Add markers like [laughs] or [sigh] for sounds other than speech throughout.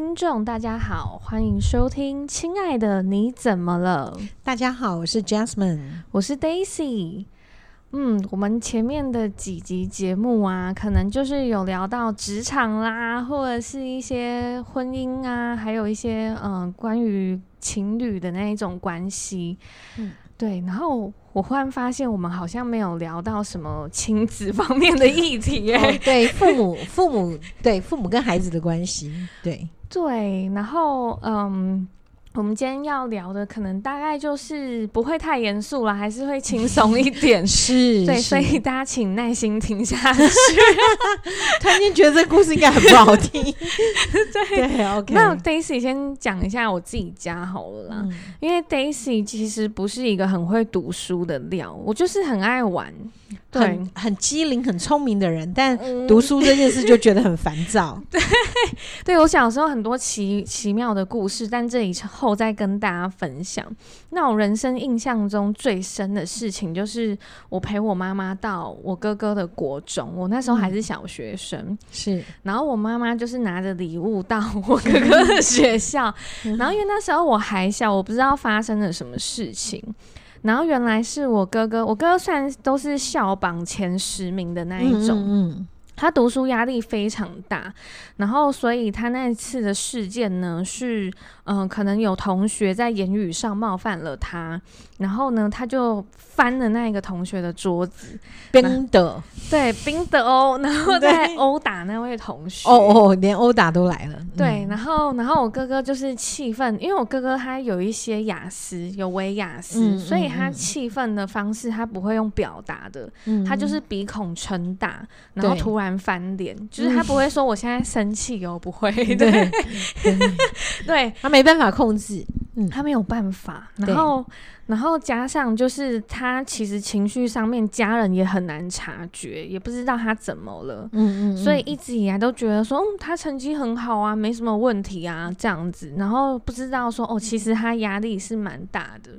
听众，大家好，欢迎收听《亲爱的你怎么了》。大家好，我是 Jasmine，我是 Daisy。嗯，我们前面的几集节目啊，可能就是有聊到职场啦，或者是一些婚姻啊，还有一些嗯、呃，关于情侣的那一种关系。嗯。对，然后我忽然发现，我们好像没有聊到什么亲子方面的议题耶。哦、对，父母，父母，对，父母跟孩子的关系，对，对，然后，嗯。我们今天要聊的可能大概就是不会太严肃了，还是会轻松一点。[laughs] 是，对，所以大家请耐心听下去。[laughs] 突然间觉得这故事应该很不好听。[laughs] 对，对，OK。那 Daisy 先讲一下我自己家好了啦，嗯、因为 Daisy 其实不是一个很会读书的料，我就是很爱玩。对，很很机灵、很聪明的人，但读书这件事就觉得很烦躁。对，对我小时候很多奇奇妙的故事，但这以后再跟大家分享。那我人生印象中最深的事情，就是我陪我妈妈到我哥哥的国中，我那时候还是小学生，嗯、是。然后我妈妈就是拿着礼物到我哥哥的学校，[laughs] 然后因为那时候我还小，我不知道发生了什么事情。然后原来是我哥哥，我哥哥算都是校榜前十名的那一种，嗯，嗯，嗯。他读书压力非常大，然后所以他那次的事件呢是，嗯、呃，可能有同学在言语上冒犯了他，然后呢他就翻了那一个同学的桌子，冰的，对，冰的哦，然后再殴打那位同学，哦哦，连殴打都来了，对，然后然后我哥哥就是气愤，因为我哥哥他有一些雅思，有微雅思，嗯、所以他气愤的方式他不会用表达的，嗯、他就是鼻孔撑大，然后突然。翻脸，就是他不会说我现在生气哦，不会，对，[laughs] 对，对他没办法控制，嗯，他没有办法，然后，然后加上就是他其实情绪上面家人也很难察觉，也不知道他怎么了，嗯嗯，所以一直以来都觉得说，嗯，他成绩很好啊，没什么问题啊，这样子，然后不知道说，哦，其实他压力是蛮大的。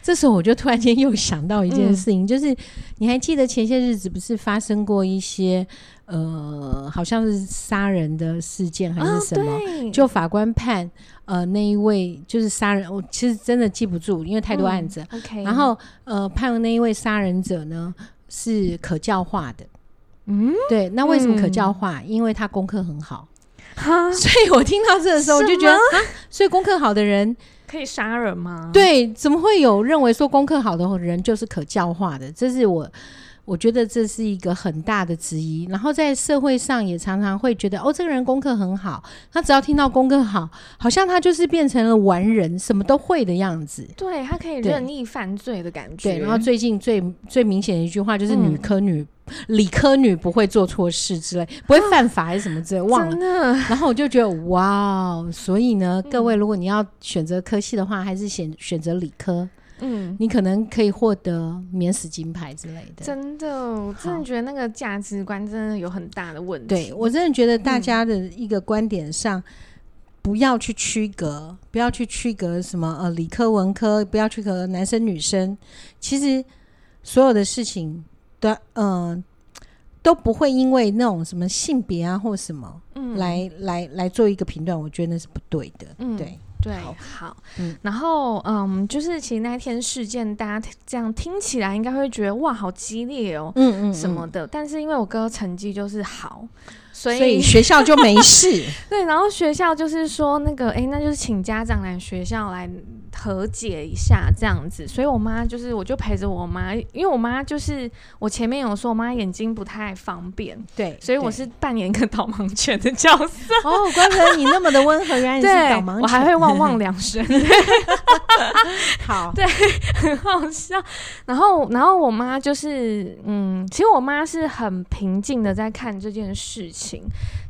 这时候我就突然间又想到一件事情，嗯，就是你还记得前些日子不是发生过一些。呃，好像是杀人的事件还是什么？哦、就法官判呃那一位就是杀人，我其实真的记不住，因为太多案子。嗯然后呃判了那一位杀人者呢是可教化的。嗯，对，那为什么可教化？嗯、因为他功课很好。哈，[laughs] 所以我听到这的时候，我就觉得啊，所以功课好的人可以杀人吗？对，怎么会有认为说功课好的人就是可教化的？这是我。我觉得这是一个很大的质疑，然后在社会上也常常会觉得，哦，这个人功课很好，他只要听到功课好，好像他就是变成了完人，什么都会的样子。对，他可以任意犯罪的感觉。对，然后最近最最明显的一句话就是“女科女、嗯、理科女不会做错事之类，不会犯法还是什么之类，忘了。然后我就觉得哇，所以呢，各位如果你要选择科系的话，还是选选择理科。嗯，你可能可以获得免死金牌之类的。真的，我真的觉得那个价值观真的有很大的问题。对，我真的觉得大家的一个观点上，不要去区隔，不要去区隔什么呃理科文科，不要去隔男生女生。其实所有的事情都嗯、呃、都不会因为那种什么性别啊或什么，嗯，来来来做一个评断，我觉得那是不对的。嗯，对。对，好，嗯，然后，嗯，就是其实那一天事件，大家这样听起来应该会觉得哇，好激烈哦，嗯嗯，什么的，但是因为我哥成绩就是好。所以，所以学校就没事。[laughs] 对，然后学校就是说那个，哎，那就是请家长来学校来和解一下这样子。所以我妈就是，我就陪着我妈，因为我妈就是我前面有说，我妈眼睛不太方便，对，所以我是扮演一个导盲犬的角色。哦，怪不得你那么的温和，原来你是导盲犬，我还会汪汪两声。[laughs] 好，[laughs] 对，很好笑。然后，然后我妈就是，嗯，其实我妈是很平静的在看这件事情。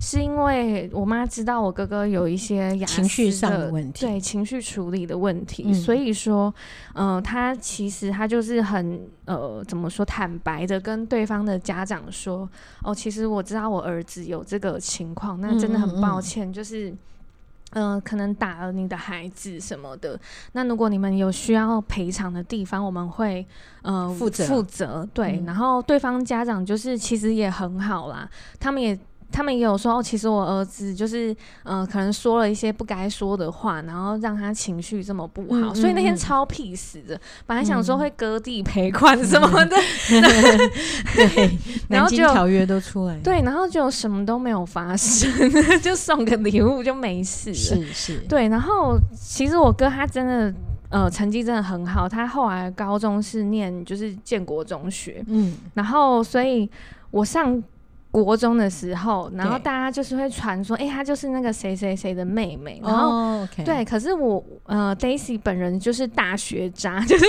是因为我妈知道我哥哥有一些情绪上的问题，对情绪处理的问题，嗯、所以说，呃，他其实他就是很呃，怎么说，坦白的跟对方的家长说，哦，其实我知道我儿子有这个情况，那真的很抱歉，嗯嗯。嗯就是，呃，可能打了你的孩子什么的，那如果你们有需要赔偿的地方，我们会呃负责负责，对，嗯、然后对方家长就是其实也很好啦，他们也。他们也有说哦，其实我儿子就是呃，可能说了一些不该说的话，然后让他情绪这么不好，嗯嗯、所以那天超屁死的。本来想说会割地赔款什么的，[laughs] 对，[laughs] 然后就条约都出来，对，然后就什么都没有发生，[laughs] 就送个礼物就没事了。是是，对。然后其实我哥他真的。呃，成绩真的很好。他后来高中是念就是建国中学，嗯，然后所以我上国中的时候，然后大家就是会传说，哎、欸，他就是那个谁谁谁的妹妹。然后、对，可是我呃，Daisy 本人就是大学渣，[laughs] 就是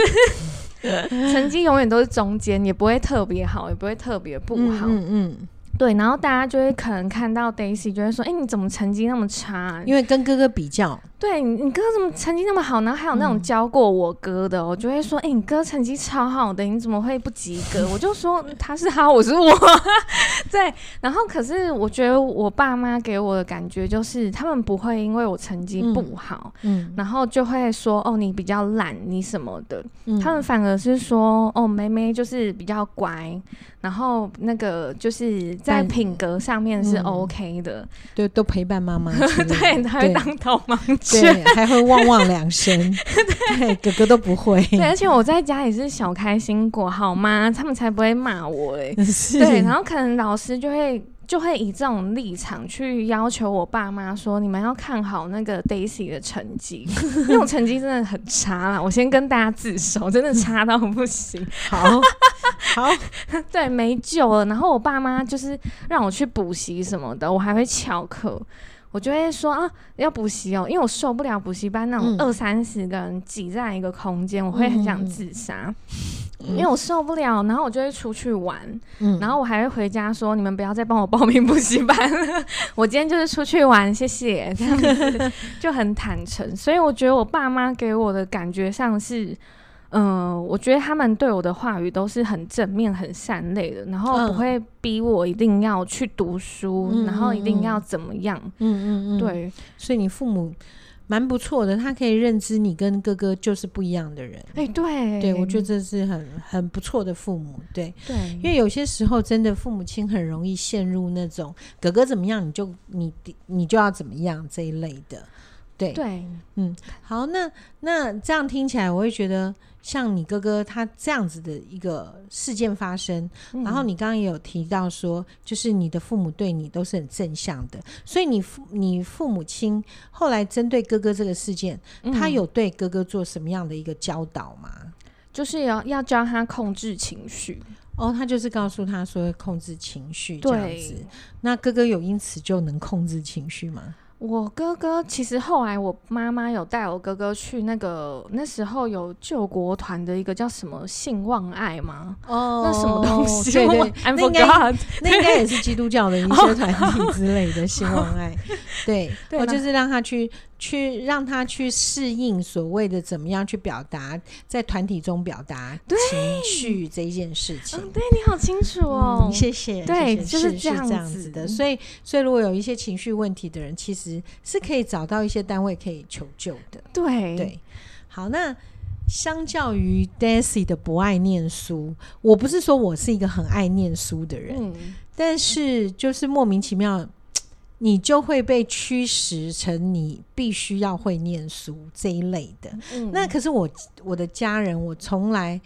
[laughs] 成绩永远都是中间，也不会特别好，也不会特别不好，嗯。嗯对，然后大家就会可能看到 Daisy，就会说：“哎，你怎么成绩那么差？”因为跟哥哥比较。对，你哥怎么成绩那么好？然后还有那种教过我哥的，我就会说：“哎，你哥成绩超好的，你怎么会不及格？”我就说：“他是他，我是我。[laughs] ”对，然后可是我觉得我爸妈给我的感觉就是，他们不会因为我成绩不好，嗯，然后就会说：“哦，你比较懒，你什么的。”他们反而是说：“哦，妹妹就是比较乖。”然后那个就是在品格上面是 OK 的，对，都陪伴妈妈，[laughs] 对，还会当导盲犬，还会汪汪两声，[laughs] 对，哥哥都不会，对，而且我在家也是小开心果，好吗？他们才不会骂我 [laughs] 哎，对，然后可能老师就会。就会以这种立场去要求我爸妈说：“你们要看好那个 Daisy 的成绩，那种成绩真的很差啦。”我先跟大家自首，真的差到不行。好，[laughs] 好，[laughs] 对，没救了。然后我爸妈就是让我去补习什么的，我还会翘课。我就会说啊，要补习哦，因为我受不了补习班那种二三十个人挤在一个空间，嗯、我会很想自杀。因为我受不了，然后我就会出去玩，嗯、然后我还会回家说：“你们不要再帮我报名补习班了，[laughs] 我今天就是出去玩，谢谢。”这样子就很坦诚，所以我觉得我爸妈给我的感觉上是，嗯、呃，我觉得他们对我的话语都是很正面、很善类的，然后不会逼我一定要去读书，嗯、然后一定要怎么样。嗯嗯嗯，对，所以你父母。蛮不错的，他可以认知你跟哥哥就是不一样的人。哎、欸，对，对我觉得这是很很不错的父母。对，对，因为有些时候真的父母亲很容易陷入那种哥哥怎么样你就你你就要怎么样这一类的。对对，嗯，好，那那这样听起来，我会觉得。像你哥哥他这样子的一个事件发生，嗯、然后你刚刚也有提到说，就是你的父母对你都是很正向的，所以你父你父母亲后来针对哥哥这个事件，嗯、他有对哥哥做什么样的一个教导吗？就是要要教他控制情绪哦，他就是告诉他说控制情绪这样子。那哥哥有因此就能控制情绪吗？我哥哥其实后来，我妈妈有带我哥哥去那个那时候有救国团的一个叫什么信望爱吗？哦，那什么东西？对对，那应该 [laughs] 那应该也是基督教的一些团体之类的信望爱。[laughs] 对，我就是让他去。去让他去适应所谓的怎么样去表达，在团体中表达情绪这一件事情。嗯，对，你好清楚哦，嗯、谢谢。对，谢谢就是这样，子的。所以，所以如果有一些情绪问题的人，其实是可以找到一些单位可以求救的。对对，好，那相较于 Daisy 的不爱念书，我不是说我是一个很爱念书的人，嗯、但是就是莫名其妙。你就会被驱使成你必须要会念书这一类的。嗯、那可是我我的家人，我从来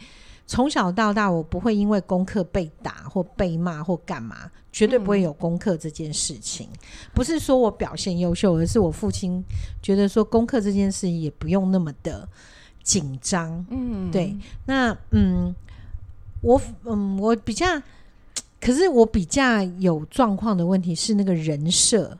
从小到大，我不会因为功课被打或被骂或干嘛，绝对不会有功课这件事情。嗯、不是说我表现优秀，而是我父亲觉得说功课这件事也不用那么的紧张。嗯，对。那嗯，我嗯，我比较。可是我比较有状况的问题是那个人设。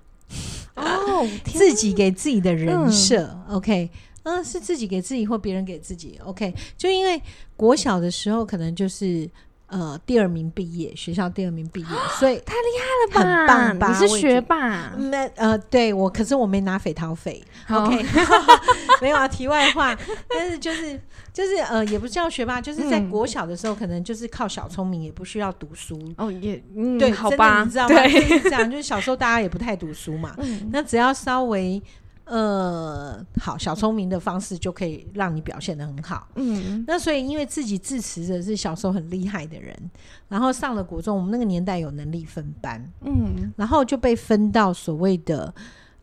哦，自己给自己的人设、嗯、，OK，嗯、啊，是自己给自己或别人给自己，OK，就因为国小的时候可能就是。呃，第二名毕业，学校第二名毕业，[gasps] 所以太厉害了吧？很棒吧？你是学霸？那呃，对我，可是我没拿匪逃匪。OK，[laughs] [laughs] 没有啊。题外话，但是就是就是呃，也不叫学霸，就是在国小的时候，可能就是靠小聪明，也不需要读书。哦，也对，好吧，你知道吗？对，这样就是小时候大家也不太读书嘛。[laughs] 那只要稍微呃，好，小聪明的方式就可以让你表现的很好。嗯，那所以因为自己自持着是小时候很厉害的人，然后上了国中，我们那个年代有能力分班，嗯，然后就被分到所谓的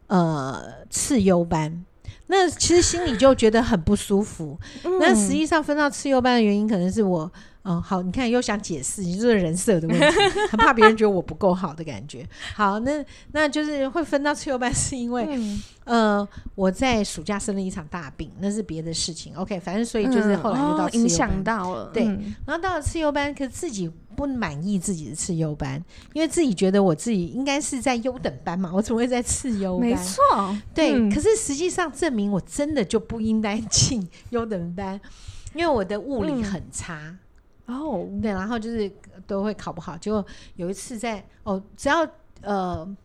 呃次优班。那其实心里就觉得很不舒服。[laughs] 嗯、那实际上分到次优班的原因，可能是我。嗯，好，你看又想解释，你就是人设的问题，[laughs] 很怕别人觉得我不够好的感觉。好，那那就是会分到次优班，是因为、嗯、呃我在暑假生了一场大病，那是别的事情。OK，反正所以就是后来就到影响到了，对。嗯、然后到了次优班，可是自己不满意自己的次优班，因为自己觉得我自己应该是在优等班嘛，我怎么会在次优班？没错，对。嗯、可是实际上证明我真的就不应该 [laughs] 进优等班，因为我的物理很差。嗯哦，oh. 对，然后就是都会考不好。结果有一次在哦，只要呃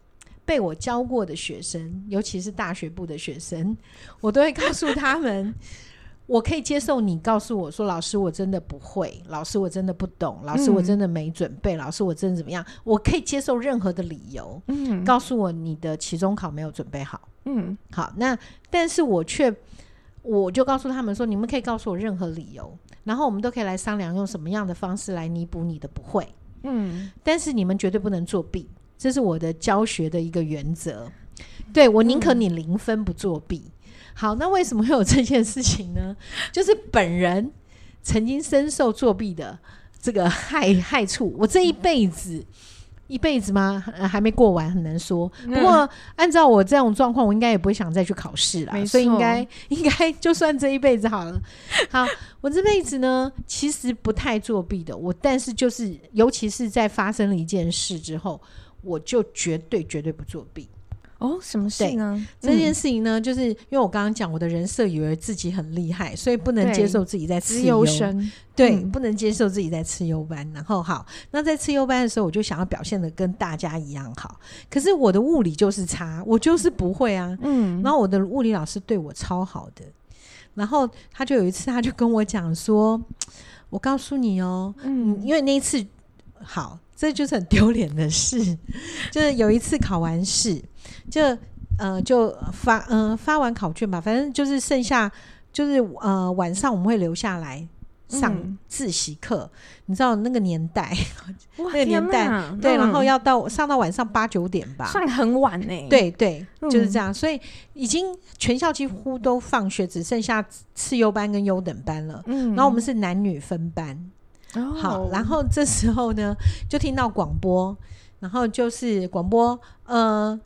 被我教过的学生，尤其是大学部的学生，我都会告诉他们，[laughs] 我可以接受你告诉我说，老师我真的不会，老师我真的不懂，老师我真的没准备，嗯、老师我真的怎么样？我可以接受任何的理由，嗯，告诉我你的期中考没有准备好，嗯，好，那但是我却我就告诉他们说，你们可以告诉我任何理由。然后我们都可以来商量用什么样的方式来弥补你的不会，嗯，但是你们绝对不能作弊，这是我的教学的一个原则。对，我宁可你零分不作弊。嗯、好，那为什么会有这件事情呢？[laughs] 就是本人曾经深受作弊的这个害害处，我这一辈子。一辈子吗？还没过完，很难说。不过按照我这种状况，我应该也不会想再去考试了，所以应该 [laughs] 应该就算这一辈子好了。好，我这辈子呢，其实不太作弊的。我但是就是，尤其是在发生了一件事之后，我就绝对绝对不作弊。哦，什么事呢？这件事情呢，嗯、就是因为我刚刚讲我的人设以为自己很厉害，所以不能接受自己在吃优生，对，嗯、不能接受自己在吃优班。然后好，那在吃优班的时候，我就想要表现的跟大家一样好。可是我的物理就是差，我就是不会啊。嗯，然后我的物理老师对我超好的，然后他就有一次，他就跟我讲说：“我告诉你哦，嗯，因为那一次好。”这就是很丢脸的事，就是有一次考完试，就呃就发嗯、呃、发完考卷吧，反正就是剩下就是呃晚上我们会留下来上自习课，嗯、你知道那个年代，[laughs] 那个年代对，嗯、然后要到上到晚上八九点吧，算很晚呢、欸。对对，就是这样，嗯、所以已经全校几乎都放学，只剩下次优班跟优等班了。嗯，然后我们是男女分班。好，然后这时候呢，就听到广播，然后就是广播，呃，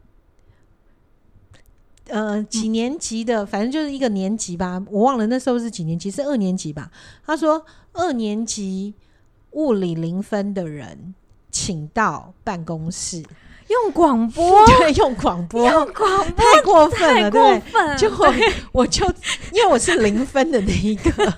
呃，几年级的，反正就是一个年级吧，我忘了那时候是几年级，是二年级吧。他说，二年级物理零分的人，请到办公室。用广 [laughs] 播，对，用广播，用广播，太过分了，对，就我，对我就因为我是零分的那一个，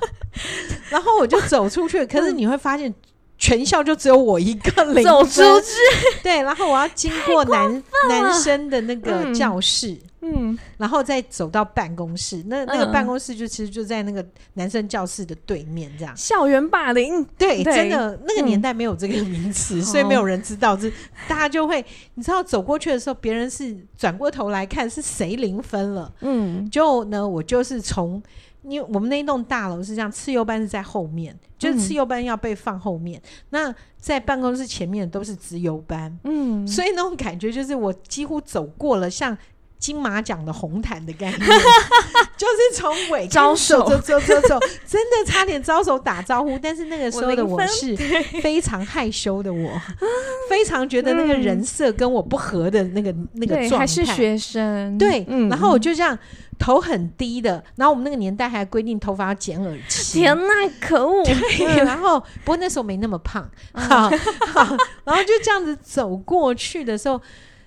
然后我就走出去，可是你会发现。全校就只有我一个零分，走出去，对，然后我要经过男男生的那个教室，嗯，然后再走到办公室，那那个办公室就其实就在那个男生教室的对面，这样。校园霸凌，对，真的那个年代没有这个名词，所以没有人知道，这大家就会，你知道走过去的时候，别人是转过头来看是谁零分了，嗯，就呢，我就是从。因为我们那一栋大楼是这样，次优班是在后面，就是次优班要被放后面。嗯、那在办公室前面都是直优班，嗯，所以那种感觉就是我几乎走过了像金马奖的红毯的概念，[laughs] 就是从尾招手。走走走走，真的差点招手打招呼。但是那个时候的我是非常害羞的我，我非常觉得那个人设跟我不合的那个、嗯、那个状态，还是学生。对，嗯、然后我就这样。头很低的，然后我们那个年代还规定头发要剪耳机。天呐，可恶！对，然后不过那时候没那么胖，好，好，然后就这样子走过去的时候，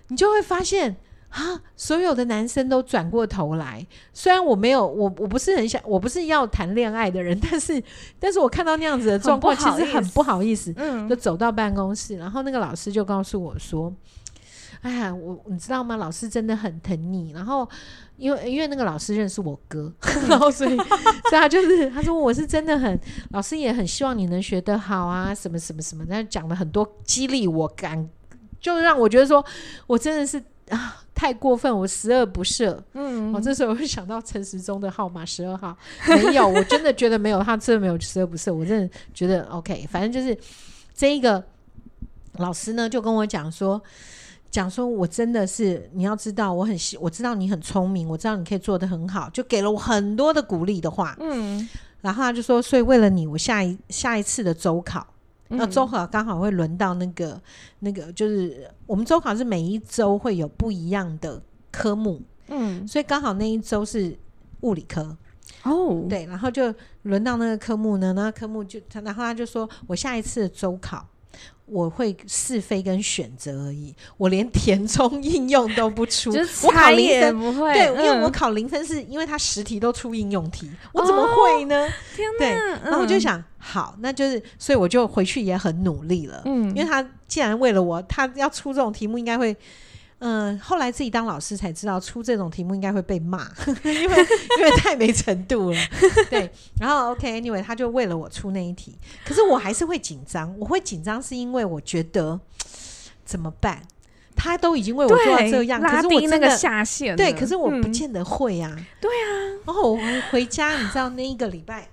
你就会发现啊，所有的男生都转过头来。虽然我没有，我我不是很想，我不是要谈恋爱的人，[laughs] 但是，但是我看到那样子的状况，其实很不好意思。嗯，就走到办公室，然后那个老师就告诉我说。哎呀，我你知道吗？老师真的很疼你。然后，因为因为那个老师认识我哥，[laughs] 然后所以，所以他就是他说我是真的很，老师也很希望你能学得好啊，什么什么什么。他讲了很多激励我感，就让我觉得说我真的是啊，太过分，我十恶不赦。嗯，哦，这时候我会想到陈时中的号码十二号，没有，我真的觉得没有，他真的没有十恶不赦，我真的觉得 OK，反正就是这一个老师呢，就跟我讲说。讲说，我真的是你要知道，我很我知道你很聪明，我知道你可以做得很好，就给了我很多的鼓励的话。嗯，然后他就说，所以为了你，我下一下一次的周考，那周考刚好会轮到那个那个，就是我们周考是每一周会有不一样的科目。嗯，所以刚好那一周是物理科。哦，对，然后就轮到那个科目呢，那个科目就他，然后他就说我下一次的周考。我会是非跟选择而已，我连填充应用都不出，[laughs] 我考零分不会。对，因为我考零分是因为他十题都出应用题，我怎么会呢？天哪！对，然后我就想，好，那就是，所以我就回去也很努力了。嗯，因为他既然为了我，他要出这种题目，应该会。嗯、呃，后来自己当老师才知道，出这种题目应该会被骂，[laughs] 因为因为太没程度了。[laughs] 对，然后 OK，Anyway，、okay, 他就为了我出那一题，可是我还是会紧张。我会紧张是因为我觉得怎么办？他都已经为我做到这样，可是我那个下限，对，可是我不见得会啊。嗯、对啊，然后我回家，你知道那一个礼拜，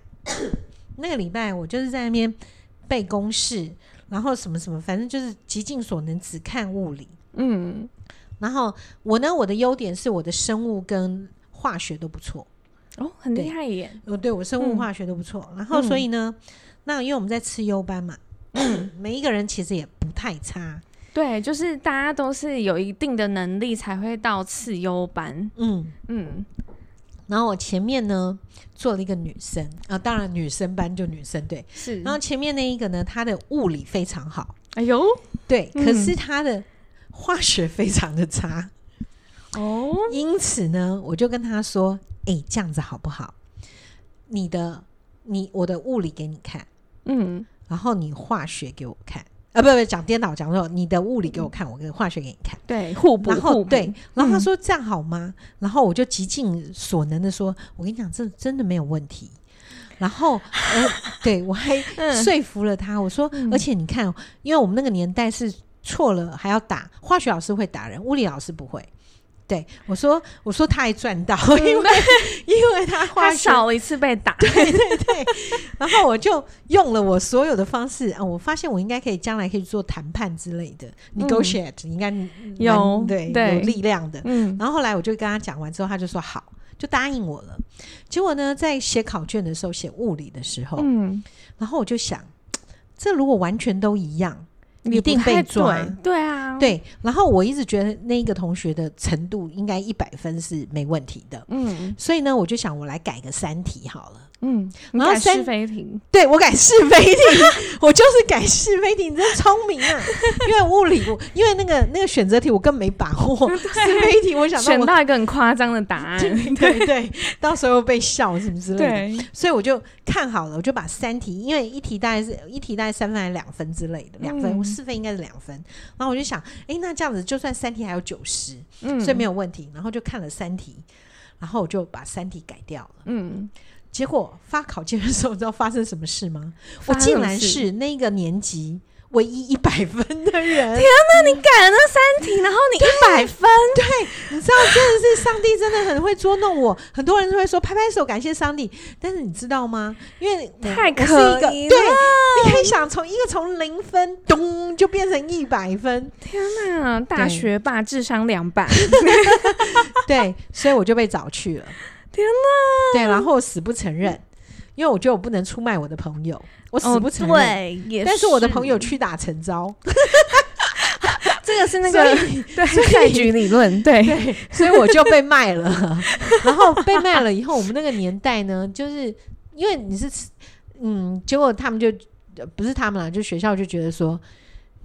[coughs] 那个礼拜我就是在那边背公式，然后什么什么，反正就是极尽所能只看物理。嗯。然后我呢，我的优点是我的生物跟化学都不错哦，很厉害耶！哦，对，我生物化学都不错。嗯、然后所以呢，嗯、那因为我们在吃优班嘛，嗯、[clears throat] 每一个人其实也不太差。对，就是大家都是有一定的能力才会到次优班。嗯嗯。然后我前面呢做了一个女生啊，当然女生班就女生对。是。然后前面那一个呢，她的物理非常好。哎呦，对，嗯、可是她的。化学非常的差。哦，因此呢，我就跟他说：“哎、欸，这样子好不好？你的你我的物理给你看，嗯，然后你化学给我看。啊，不不，讲颠倒，讲说你的物理给我看，我跟化学给你看，对，互补，然后互对，然后他说这样好吗？嗯、然后我就极尽所能的说，我跟你讲，这真的没有问题。然后呃，对我还 [laughs] 说服了他，我说，嗯、而且你看，因为我们那个年代是。”错了还要打，化学老师会打人，物理老师不会。对我说，我说他还赚到，因为 [laughs] 因为他化学他少一次被打，对 [laughs] 对对。然后我就用了我所有的方式啊，我发现我应该可以将来可以做谈判之类的、嗯、，negotiate 应该有对对有力量的。嗯。然后后来我就跟他讲完之后，他就说好，就答应我了。结果呢，在写考卷的时候，写物理的时候，嗯，然后我就想，这如果完全都一样。一定被抓，对啊，对。然后我一直觉得那个同学的程度应该一百分是没问题的，嗯。所以呢，我就想我来改个三题好了，嗯。然后是非题，对我改是非题，[laughs] 我就是改是非题，你真聪明啊！[laughs] 因为物理，因为那个那个选择题我更没把握，是非题我想到选到一个很夸张的答案，[laughs] 对对，到时候被笑什么之类的，所以我就看好了，我就把三题，因为一题大概是一题大概三分还是两分之类的，两分我。四分应该是两分，然后我就想，哎，那这样子就算三题还有九十，嗯，所以没有问题。然后就看了三题，然后我就把三题改掉了，嗯。结果发考卷的时候，你知道发生什么事吗？我竟然是那个年级。唯一一百分的人，天哪！你改了那三题，然后你一百分，对，你知道，真的是上帝真的很会捉弄我。很多人都会说拍拍手感谢上帝，但是你知道吗？因为太可疑了，对，你可以想从一个从零分咚就变成一百分，天哪！大学霸智商两百，[laughs] 对，所以我就被找去了，天哪！对，然后死不承认，因为我觉得我不能出卖我的朋友。我死不承认，对，也但是我的朋友屈打成招，[laughs] 这个是那个 [laughs] 对赛局理论，对对，所以我就被卖了。[laughs] 然后被卖了以后，我们那个年代呢，就是因为你是嗯，结果他们就不是他们了，就学校就觉得说。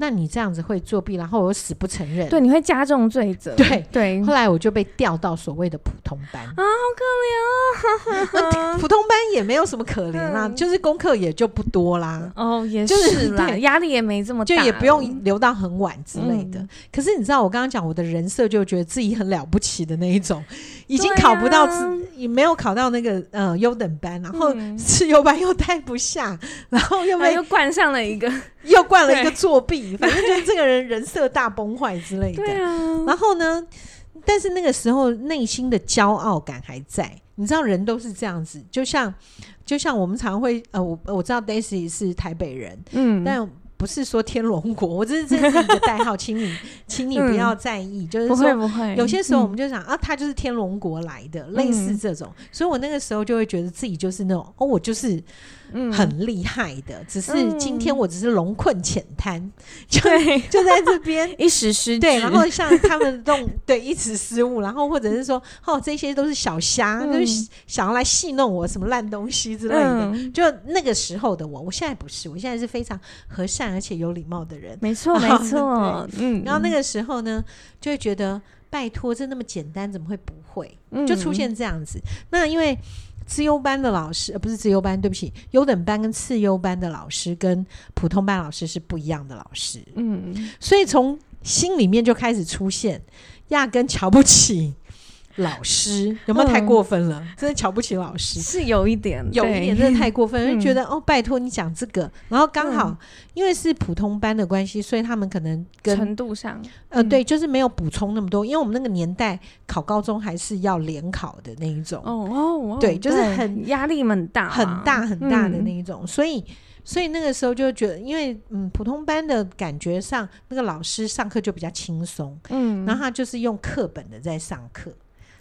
那你这样子会作弊，然后我死不承认，对，你会加重罪责。对对，后来我就被调到所谓的普通班啊，好可怜啊！[laughs] 普通班也没有什么可怜啦，就是功课也就不多啦。哦，也是啦，压力也没这么大，就也不用留到很晚之类的。可是你知道，我刚刚讲我的人设，就觉得自己很了不起的那一种，已经考不到，也没有考到那个呃优等班，然后是优班又待不下，然后又被又冠上了一个。[laughs] 又灌了一个作弊，[laughs] 反正就是这个人人设大崩坏之类的。对啊，然后呢，但是那个时候内心的骄傲感还在。你知道人都是这样子，就像就像我们常会呃，我我知道 Daisy 是台北人，嗯，但。不是说天龙国，我这是这是一个代号，请你，[laughs] 请你不要在意。嗯、就是说，不会不会，有些时候我们就想、嗯、啊，他就是天龙国来的，嗯、类似这种。所以我那个时候就会觉得自己就是那种，哦，我就是。很厉害的，嗯、只是今天我只是龙困浅滩，[laughs] 嗯、就 [laughs] 就在这边 [laughs] 一时失误。对，然后像他们这种对一时失误，然后或者是说哦，这些都是小虾，嗯、就是想要来戏弄我什么烂东西之类的。嗯、就那个时候的我，我现在不是，我现在是非常和善而且有礼貌的人。没错，没错。嗯，然后那个时候呢，就会觉得拜托，这那么简单，怎么会不会？就出现这样子。嗯、那因为。资优班的老师，呃，不是资优班，对不起，优等班跟次优班的老师跟普通班老师是不一样的老师，嗯，所以从心里面就开始出现，压根瞧不起。老师有没有太过分了？嗯、真的瞧不起老师。是有一点，有一点真的太过分，就、嗯、觉得哦，拜托你讲这个，然后刚好、嗯、因为是普通班的关系，所以他们可能跟程度上，呃，对，就是没有补充那么多，因为我们那个年代考高中还是要联考的那一种，哦哦，对，就是很压力很大、啊，很大很大的那一种，嗯、所以所以那个时候就觉得，因为嗯，普通班的感觉上，那个老师上课就比较轻松，嗯，然后他就是用课本的在上课。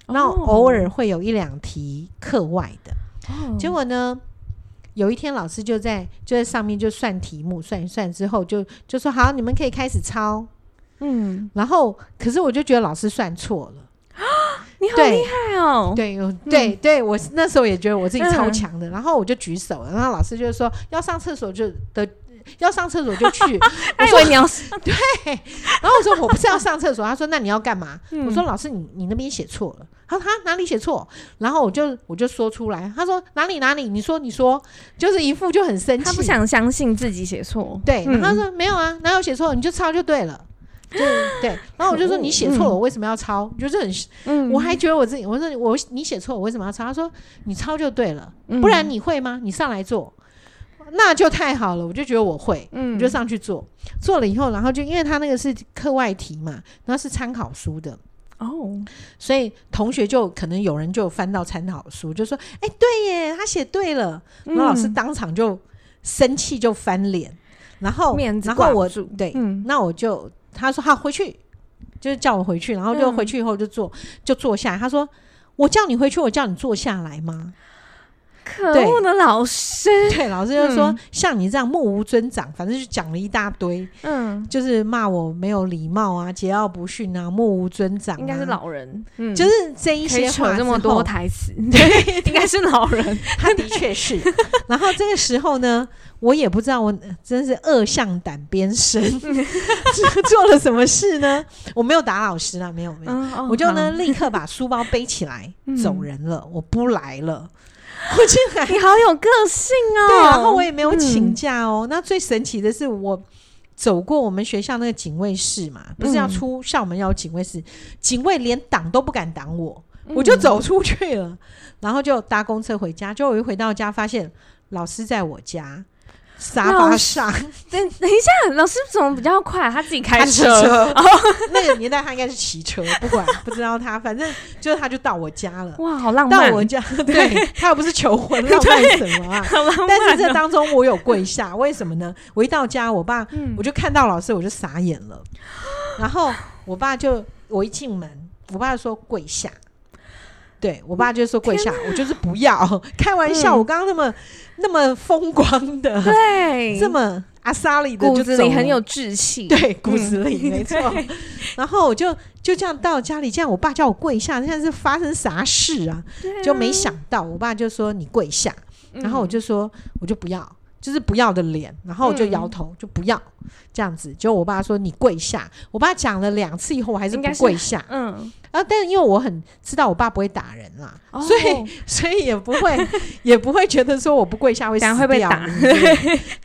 然后偶尔会有一两题课外的，哦、结果呢，有一天老师就在就在上面就算题目，算一算之后就就说好，你们可以开始抄。嗯，然后可是我就觉得老师算错了啊！你好厉害哦！对对对，对，我那时候也觉得我自己超强的，嗯、然后我就举手了，然后老师就说要上厕所就的。要上厕所就去，[laughs] 我说你要 [laughs] 对，然后我说我不是要上厕所，他说那你要干嘛？嗯、我说老师你你那边写错了，他说他哪里写错？然后我就我就说出来，他说哪里哪里？你说你说，就是一副就很生气，他不想相信自己写错，对，然后他说没有啊，哪有写错？你就抄就对了，就对。然后我就说你写错了，我为什么要抄？就是很，嗯、我还觉得我自己，我说我你写错，我为什么要抄？他说你抄就对了，不然你会吗？你上来做。那就太好了，我就觉得我会，嗯，我就上去做，做了以后，然后就因为他那个是课外题嘛，那是参考书的哦，所以同学就可能有人就翻到参考书，就说：“哎、欸，对耶，他写对了。嗯”然后老师当场就生气，就翻脸，然后面子然后我对，嗯、那我就他说好回去，就是叫我回去，然后就回去以后就坐，嗯、就坐下来。他说：“我叫你回去，我叫你坐下来吗？”可恶的老师，对，老师就说、嗯、像你这样目无尊长，反正就讲了一大堆，嗯，就是骂我没有礼貌啊，桀骜不驯啊，目无尊长、啊，应该是老人，嗯，就是这一些话这么多台词，对，[laughs] 应该是老人，他的确是。[laughs] 然后这个时候呢，我也不知道，我真是恶向胆边生，做了什么事呢？我没有打老师啊，没有没有，嗯哦、我就呢立刻把书包背起来走人了，嗯、我不来了。[laughs] 我进来，你好有个性哦。对，然后我也没有请假哦。嗯、那最神奇的是，我走过我们学校那个警卫室嘛，不是要出校门要有警卫室，嗯、警卫连挡都不敢挡我，嗯、我就走出去了，然后就搭公车回家。就我一回到家，发现老师在我家。沙发上，等等一下，老师怎么比较快？他自己开车，[laughs] 哦，那个年代他应该是骑车，不管不知道他，反正就是他就到我家了。哇，好浪漫！到我家，[laughs] 对，他又不是求婚，浪漫什么啊？但是这当中我有跪下，为什么呢？我一到家，我爸我就看到老师，我就傻眼了。然后我爸就我一进门，我爸就说跪下。对，我爸就说跪下，我就是不要 [laughs] 开玩笑。嗯、我刚刚那么那么风光的，对，这么阿萨里的，骨子里很有志气，对，骨子里、嗯、没错。然后我就就这样到家里，这样我爸叫我跪下，现在是发生啥事啊？啊就没想到，我爸就说你跪下，然后我就说我就不要。就是不要的脸，然后我就摇头，嗯、就不要这样子。就我爸说你跪下，我爸讲了两次以后，我还是不跪下。嗯，啊，但是因为我很知道我爸不会打人啦，哦、所以所以也不会 [laughs] 也不会觉得说我不跪下会死掉会被打。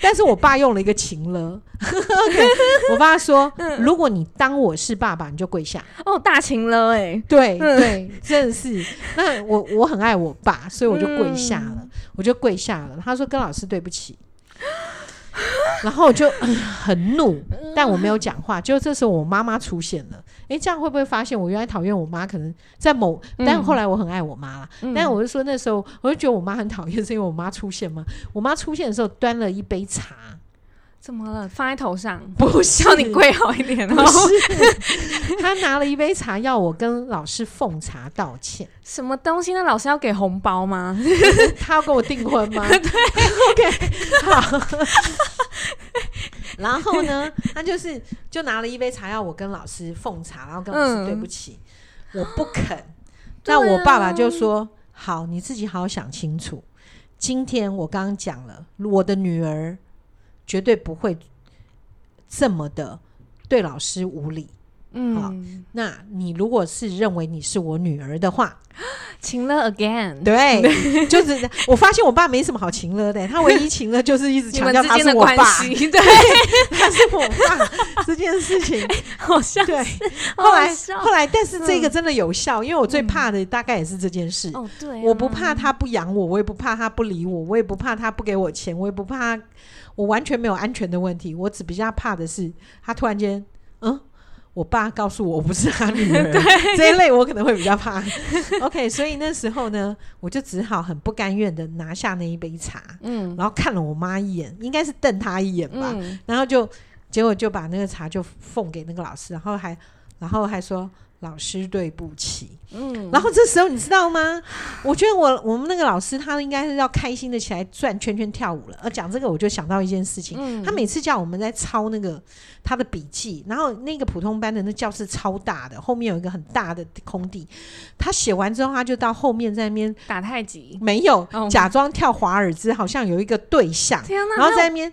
但是我爸用了一个情勒，[laughs] 我爸说，嗯、如果你当我是爸爸，你就跪下。哦，大情了哎、欸，对对，真的是。那我我很爱我爸，所以我就跪下了，嗯、我就跪下了。他说跟老师对不起。[laughs] 然后我就、呃、很怒，但我没有讲话。就这时候我妈妈出现了，哎，这样会不会发现我原来讨厌我妈？可能在某，但后来我很爱我妈了。嗯、但我就说那时候，我就觉得我妈很讨厌，是因为我妈出现吗？我妈出现的时候端了一杯茶。怎么了？放在头上？[laughs] 不是，叫你跪好一点。不是，[laughs] 他拿了一杯茶，要我跟老师奉茶道歉。什么东西？那老师要给红包吗？[laughs] 他要跟我订婚吗？对，OK，好。然后呢，他就是就拿了一杯茶，要我跟老师奉茶，然后跟老师对不起。嗯、我不肯。[gasps] 那我爸爸就说：“好，你自己好好想清楚。今天我刚刚讲了，我的女儿。”绝对不会这么的对老师无礼。嗯，好，那你如果是认为你是我女儿的话，[gasps] 情了 again，对，就是我发现我爸没什么好情了的，他唯一情了就是一直 [laughs] 强调他是我爸，对，他是我爸这件事情，[laughs] 好像对。后来后来，但是这个真的有效，因为我最怕的大概也是这件事。哦，对，我不怕他不养我，我也不怕他不理我，我也不怕他不给我钱，我也不怕他。我完全没有安全的问题，我只比较怕的是他突然间，嗯，我爸告诉我我不是他女儿，[laughs] 这一类我可能会比较怕。[laughs] OK，所以那时候呢，我就只好很不甘愿的拿下那一杯茶，嗯，然后看了我妈一眼，应该是瞪她一眼吧，嗯、然后就结果就把那个茶就奉给那个老师，然后还然后还说。老师对不起，嗯，然后这时候你知道吗？我觉得我我们那个老师他应该是要开心的起来转圈圈跳舞了。而讲这个，我就想到一件事情，嗯，他每次叫我们在抄那个他的笔记，然后那个普通班的那教室超大的，后面有一个很大的空地，他写完之后他就到后面在那边打太极，没有，假装跳华尔兹，好像有一个对象，然后在那边。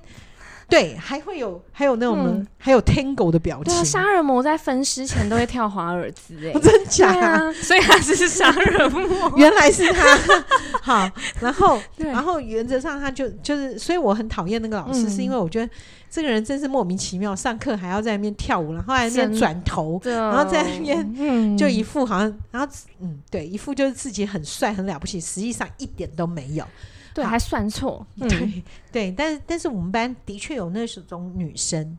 对，还会有还有那种还有 Tango 的表情。杀人魔在分尸前都会跳华尔兹，哎，[laughs] 真假？啊、所以他是杀人魔，原来是他。[laughs] 好，然后然后原则上他就就是，所以我很讨厌那个老师，嗯、是因为我觉得这个人真是莫名其妙，上课还要在那边跳舞，然后还在那边转头，然后在那边就一副好像，然后嗯，对，一副就是自己很帅很了不起，实际上一点都没有。对，还算错。对 [laughs] 对，但是但是我们班的确有那种女生，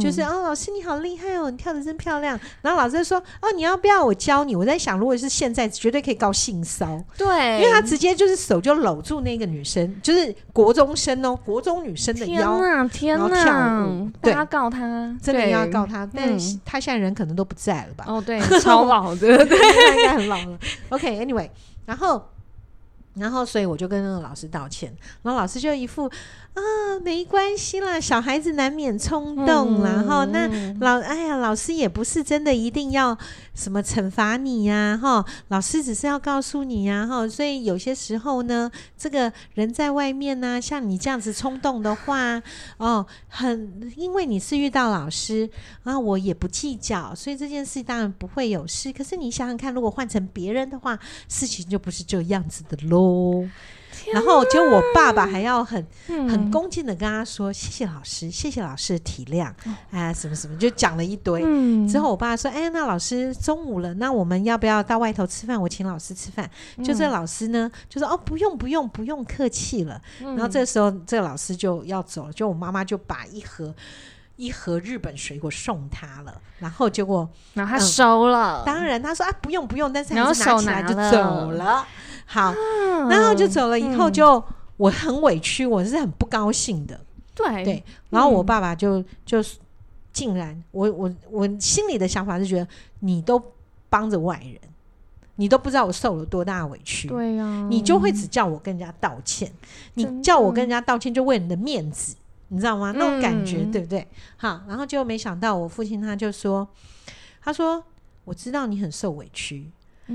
就是哦，老师你好厉害哦，你跳的真漂亮。然后老师就说哦，你要不要我教你？我在想，如果是现在，绝对可以告性骚。对，因为他直接就是手就搂住那个女生，就是国中生哦，国中女生的腰，天哪，然后跳舞，对，要告他，真的要告他。但是他现在人可能都不在了吧？哦，对，[laughs] 超老的，对，他应该很老了。OK，Anyway，然后。然后，所以我就跟那个老师道歉，然后老师就一副。啊，没关系啦，小孩子难免冲动啦。哈、嗯，那老哎呀，老师也不是真的一定要什么惩罚你呀，哈，老师只是要告诉你呀，哈，所以有些时候呢，这个人在外面呢，像你这样子冲动的话，哦，很因为你是遇到老师啊，我也不计较，所以这件事当然不会有事。可是你想想看，如果换成别人的话，事情就不是这样子的喽。然后就我爸爸还要很、嗯、很恭敬的跟他说：“谢谢老师，谢谢老师的体谅，啊、哦哎，什么什么，就讲了一堆。嗯、之后我爸说：‘哎，那老师中午了，那我们要不要到外头吃饭？我请老师吃饭。’就这老师呢，就说：‘哦，不用不用不用客气了。嗯’然后这时候这个老师就要走了，就我妈妈就把一盒一盒日本水果送他了。然后结果，然后他收了。嗯、当然他说：‘啊，不用不用。’但是还是拿起来就走了。”好，然后就走了以后就，就我很委屈，我是很不高兴的。对对，然后我爸爸就就竟然，我我我心里的想法是觉得，你都帮着外人，你都不知道我受了多大委屈。对呀，你就会只叫我跟人家道歉，你叫我跟人家道歉，就为了你的面子，你知道吗？那种感觉，对不对？好，然后就没想到我父亲他就说，他说我知道你很受委屈，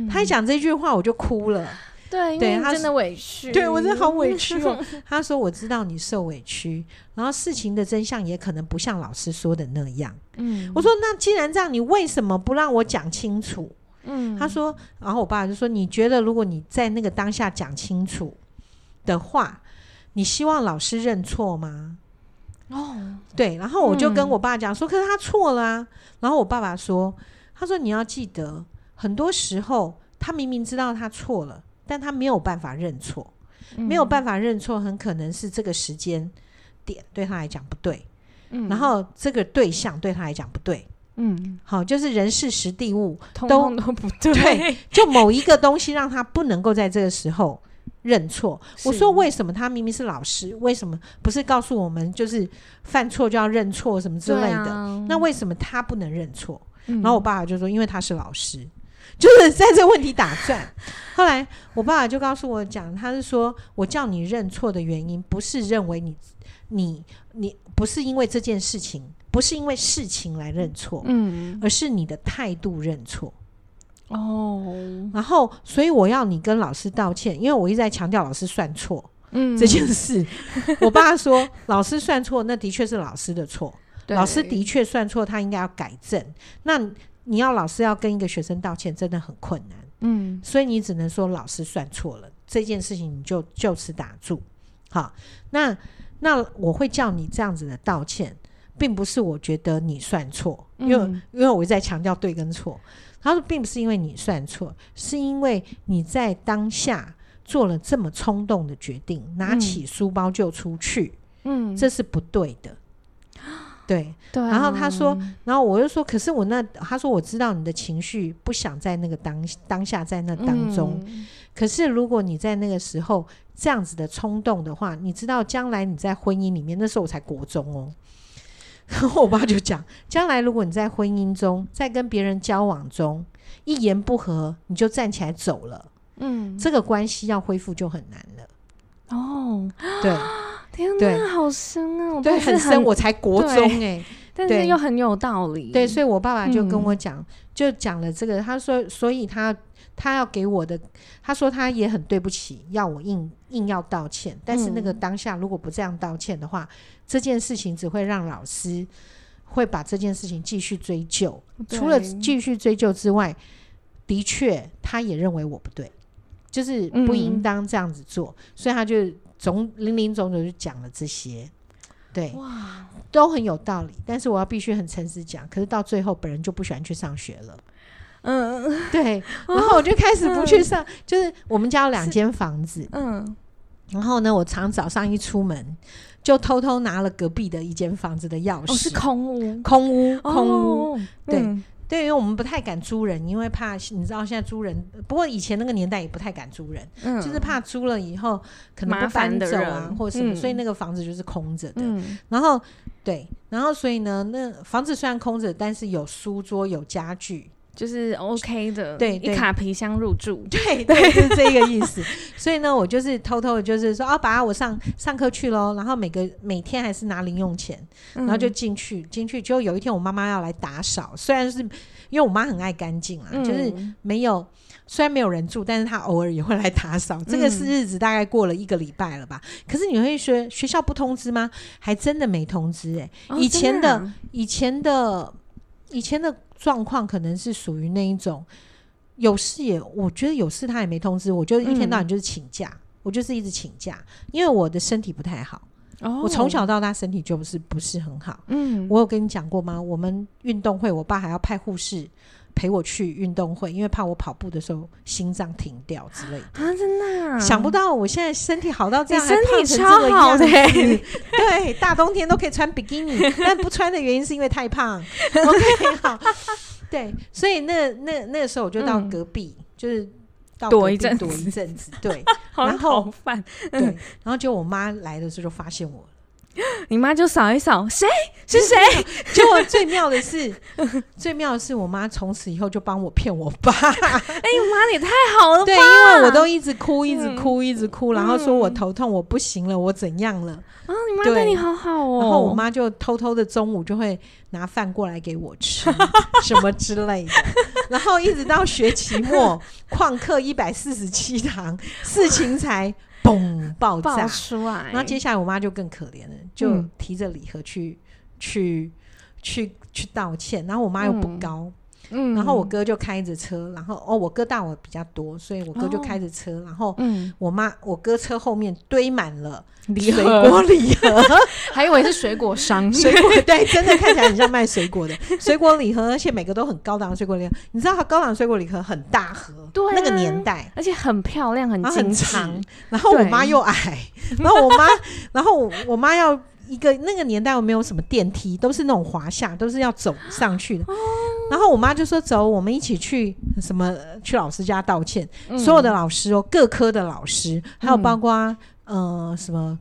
他一讲这句话我就哭了。对，因为他真的委屈，对我真的好委屈哦。[laughs] 他说：“我知道你受委屈，然后事情的真相也可能不像老师说的那样。”嗯，我说：“那既然这样，你为什么不让我讲清楚？”嗯，他说：“然后我爸就说：‘你觉得如果你在那个当下讲清楚的话，你希望老师认错吗？’哦，对。然后我就跟我爸讲说：‘可是他错了啊。’然后我爸爸说：‘他说你要记得，很多时候他明明知道他错了。’但他没有办法认错，没有办法认错，很可能是这个时间点对他来讲不对，嗯，然后这个对象对他来讲不对，嗯，好，就是人事时地物通通都不对，对，就某一个东西让他不能够在这个时候认错。[laughs] 我说为什么他明明是老师，为什么不是告诉我们就是犯错就要认错什么之类的？啊、那为什么他不能认错？嗯、然后我爸爸就说，因为他是老师。就是在这个问题打转，后来我爸爸就告诉我讲，他是说我叫你认错的原因，不是认为你你你不是因为这件事情，不是因为事情来认错，嗯，而是你的态度认错。哦，然后所以我要你跟老师道歉，因为我一直在强调老师算错，嗯，这件事，我爸说老师算错，那的确是老师的错，老师的确算错，他应该要改正。那。你要老师要跟一个学生道歉，真的很困难。嗯，所以你只能说老师算错了这件事情，你就就此打住。好，那那我会叫你这样子的道歉，并不是我觉得你算错，因为、嗯、因为我在强调对跟错。他说，并不是因为你算错，是因为你在当下做了这么冲动的决定，拿起书包就出去。嗯，这是不对的。对，对啊、然后他说，然后我就说，可是我那他说我知道你的情绪不想在那个当当下在那当中，嗯、可是如果你在那个时候这样子的冲动的话，你知道将来你在婚姻里面，那时候我才国中哦，然 [laughs] 后我爸就讲，将来如果你在婚姻中，在跟别人交往中一言不合你就站起来走了，嗯，这个关系要恢复就很难了。哦，对。天哪，好深啊！对，很深，我才国中哎，但是又很有道理。对，所以我爸爸就跟我讲，就讲了这个。他说，所以他他要给我的，他说他也很对不起，要我硬硬要道歉。但是那个当下如果不这样道歉的话，这件事情只会让老师会把这件事情继续追究。除了继续追究之外，的确他也认为我不对，就是不应当这样子做，所以他就。总零零总总就讲了这些，对，哇，都很有道理。但是我要必须很诚实讲，可是到最后本人就不喜欢去上学了。嗯，对，[laughs] 然后我就开始不去上，哦、就是我们家有两间房子，嗯，然后呢，我常早上一出门就偷偷拿了隔壁的一间房子的钥匙，哦、是空屋，空屋，空屋，哦、对。嗯对，因为我们不太敢租人，因为怕你知道现在租人，不过以前那个年代也不太敢租人，嗯、就是怕租了以后可能不搬走啊，或什么，嗯、所以那个房子就是空着的。嗯、然后对，然后所以呢，那房子虽然空着，但是有书桌有家具。就是 OK 的，对，一卡皮箱入住，对对，[laughs] 就是这个意思。所以呢，我就是偷偷的，就是说，啊，爸，我上上课去喽。然后每个每天还是拿零用钱，然后就进去进去。就有一天，我妈妈要来打扫，虽然是因为我妈很爱干净啊，就是没有虽然没有人住，但是她偶尔也会来打扫。这个是日子大概过了一个礼拜了吧？可是你会说学校不通知吗？还真的没通知哎。以前的以前的以前的。状况可能是属于那一种有事也，我觉得有事他也没通知，我就一天到晚就是请假，嗯、我就是一直请假，因为我的身体不太好。哦、我从小到大身体就不是不是很好。嗯，我有跟你讲过吗？我们运动会，我爸还要派护士陪我去运动会，因为怕我跑步的时候心脏停掉之类的啊！真的、啊，想不到我现在身体好到这样，身体超好的，对，大冬天都可以穿比基尼，但不穿的原因是因为太胖。OK，[laughs] 好，对，所以那那那个时候我就到隔壁，嗯、就是到躲一阵躲一阵子，对，[laughs] 然后饭，对，然后就我妈来的时候就发现我。[laughs] 你妈就扫一扫，谁 [laughs] 是谁？结果最妙的是，[laughs] 最妙的是，我妈从此以后就帮我骗我爸。哎呦妈，你太好了吧！对，因为我都一直哭，一直哭，一直哭，然后说我头痛，我不行了，我怎样了？啊，你妈对你好好哦。然后我妈就偷偷的中午就会拿饭过来给我吃，什么之类的。然后一直到学期末，旷课一百四十七堂，事情才。嘣！爆炸爆出来，然后接下来我妈就更可怜了，就提着礼盒去、嗯、去去去道歉。然后我妈又不高，嗯，然后我哥就开着车，然后哦，我哥大我比较多，所以我哥就开着车，哦、然后嗯，我妈我哥车后面堆满了水果礼盒，[laughs] 还以为是水果商，水果对，真的看起来很像卖水果的。[laughs] 水果礼盒，而且每个都很高档的水果礼盒。你知道它高档水果礼盒很大盒，对、啊，那个年代，而且很漂亮，很精长，然后我妈又矮，然后我妈，[laughs] 然后我妈要一个那个年代，我没有什么电梯，都是那种滑下，都是要走上去的。哦、然后我妈就说：“走，我们一起去什么去老师家道歉。嗯”所有的老师哦，各科的老师，还有包括、嗯、呃什么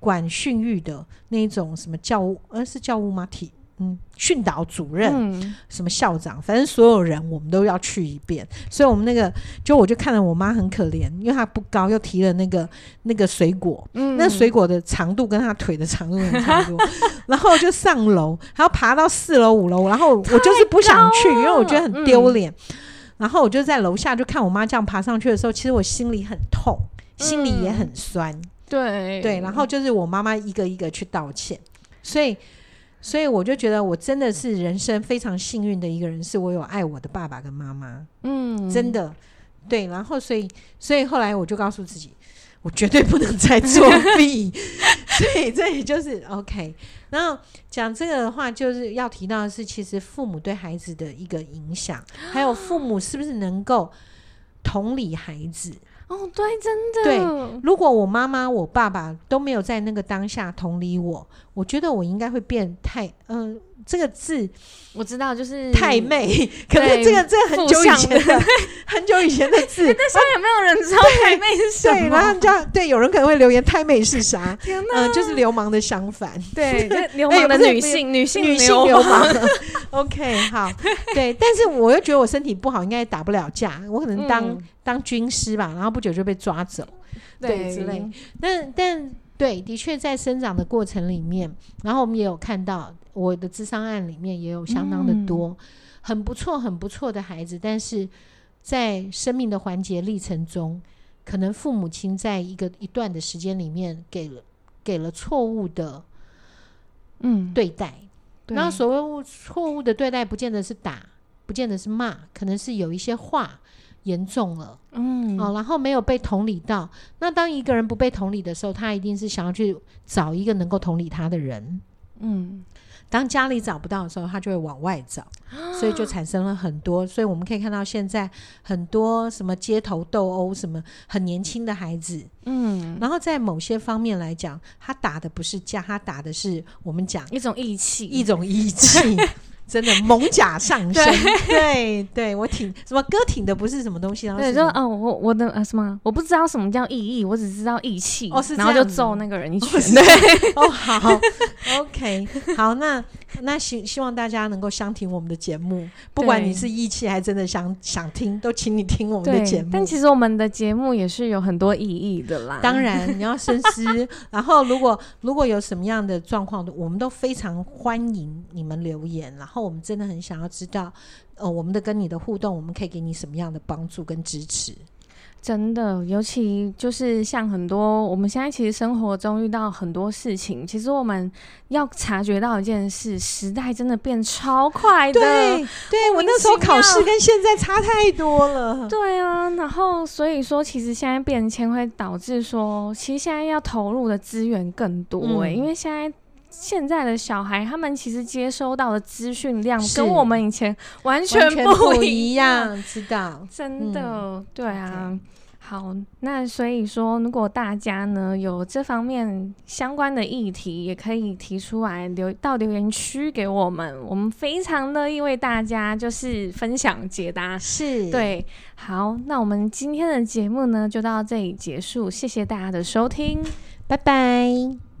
管训育的那种什么教务，呃是教务吗？体。嗯，训导主任、嗯，什么校长，反正所有人我们都要去一遍。所以，我们那个就我就看到我妈很可怜，因为她不高，又提了那个那个水果，嗯，那水果的长度跟她腿的长度很差不多。[laughs] 然后就上楼，还要爬到四楼五楼，然后我就是不想去，因为我觉得很丢脸、嗯。然后我就在楼下就看我妈这样爬上去的时候，其实我心里很痛，心里也很酸。嗯、对对，然后就是我妈妈一个一个去道歉，所以。所以我就觉得我真的是人生非常幸运的一个人，是我有爱我的爸爸跟妈妈。嗯，真的，对。然后，所以，所以后来我就告诉自己，我绝对不能再作弊。[laughs] 所以，这也就是 OK。然后讲这个的话，就是要提到的是，其实父母对孩子的一个影响，还有父母是不是能够同理孩子。哦，对，真的。对，如果我妈妈、我爸爸都没有在那个当下同理我，我觉得我应该会变太……嗯、这个字我知道，就是太妹。[laughs] 可是这个这个很久以前的，[laughs] 很久以前的字。[laughs] 那现在有没有人知道太妹是什么？对，然后叫，对，有人可能会留言：太妹是啥？嗯、呃，就是流氓的相反。对，流氓的女性，欸、女性，女性流氓。OK，好，对，但是我又觉得我身体不好，应该打不了架，我可能当。嗯当军师吧，然后不久就被抓走，对，对之类。但但对，的确在生长的过程里面，然后我们也有看到我的智商案里面也有相当的多，嗯、很不错很不错的孩子，但是在生命的环节历程中，可能父母亲在一个一段的时间里面给了给了错误的嗯对待。然后所谓错误的对待，不见得是打，不见得是骂，可能是有一些话。严重了，嗯，哦，然后没有被同理到。那当一个人不被同理的时候，他一定是想要去找一个能够同理他的人，嗯。当家里找不到的时候，他就会往外找，所以就产生了很多。所以我们可以看到现在很多什么街头斗殴，什么很年轻的孩子，嗯。然后在某些方面来讲，他打的不是架，他打的是我们讲一种义气，一种义气。[laughs] 真的猛甲上身，对。对，对，我挺什么歌挺的不是什么东西，然后对，就哦，我我的呃什么，我不知道什么叫意义，我只知道义气，哦是，然后就揍那个人一拳，哦对，[laughs] 哦好，OK，好，那那希希望大家能够相听我们的节目，不管你是义气还真的想想听，都请你听我们的节目。但其实我们的节目也是有很多意义的啦，当然你要深思，[laughs] 然后如果如果有什么样的状况，我们都非常欢迎你们留言，然后。我们真的很想要知道，呃，我们的跟你的互动，我们可以给你什么样的帮助跟支持？真的，尤其就是像很多我们现在其实生活中遇到很多事情，其实我们要察觉到一件事，时代真的变超快的。对，对我那时候考试跟现在差太多了。对啊，然后所以说，其实现在变迁会导致说，其实现在要投入的资源更多哎、欸嗯，因为现在。现在的小孩，他们其实接收到的资讯量跟我们以前完全不一样，知道？真的，嗯、对啊。好，那所以说，如果大家呢有这方面相关的议题，也可以提出来留到留言区给我们，我们非常乐意为大家就是分享解答。是，对。好，那我们今天的节目呢就到这里结束，谢谢大家的收听，拜拜。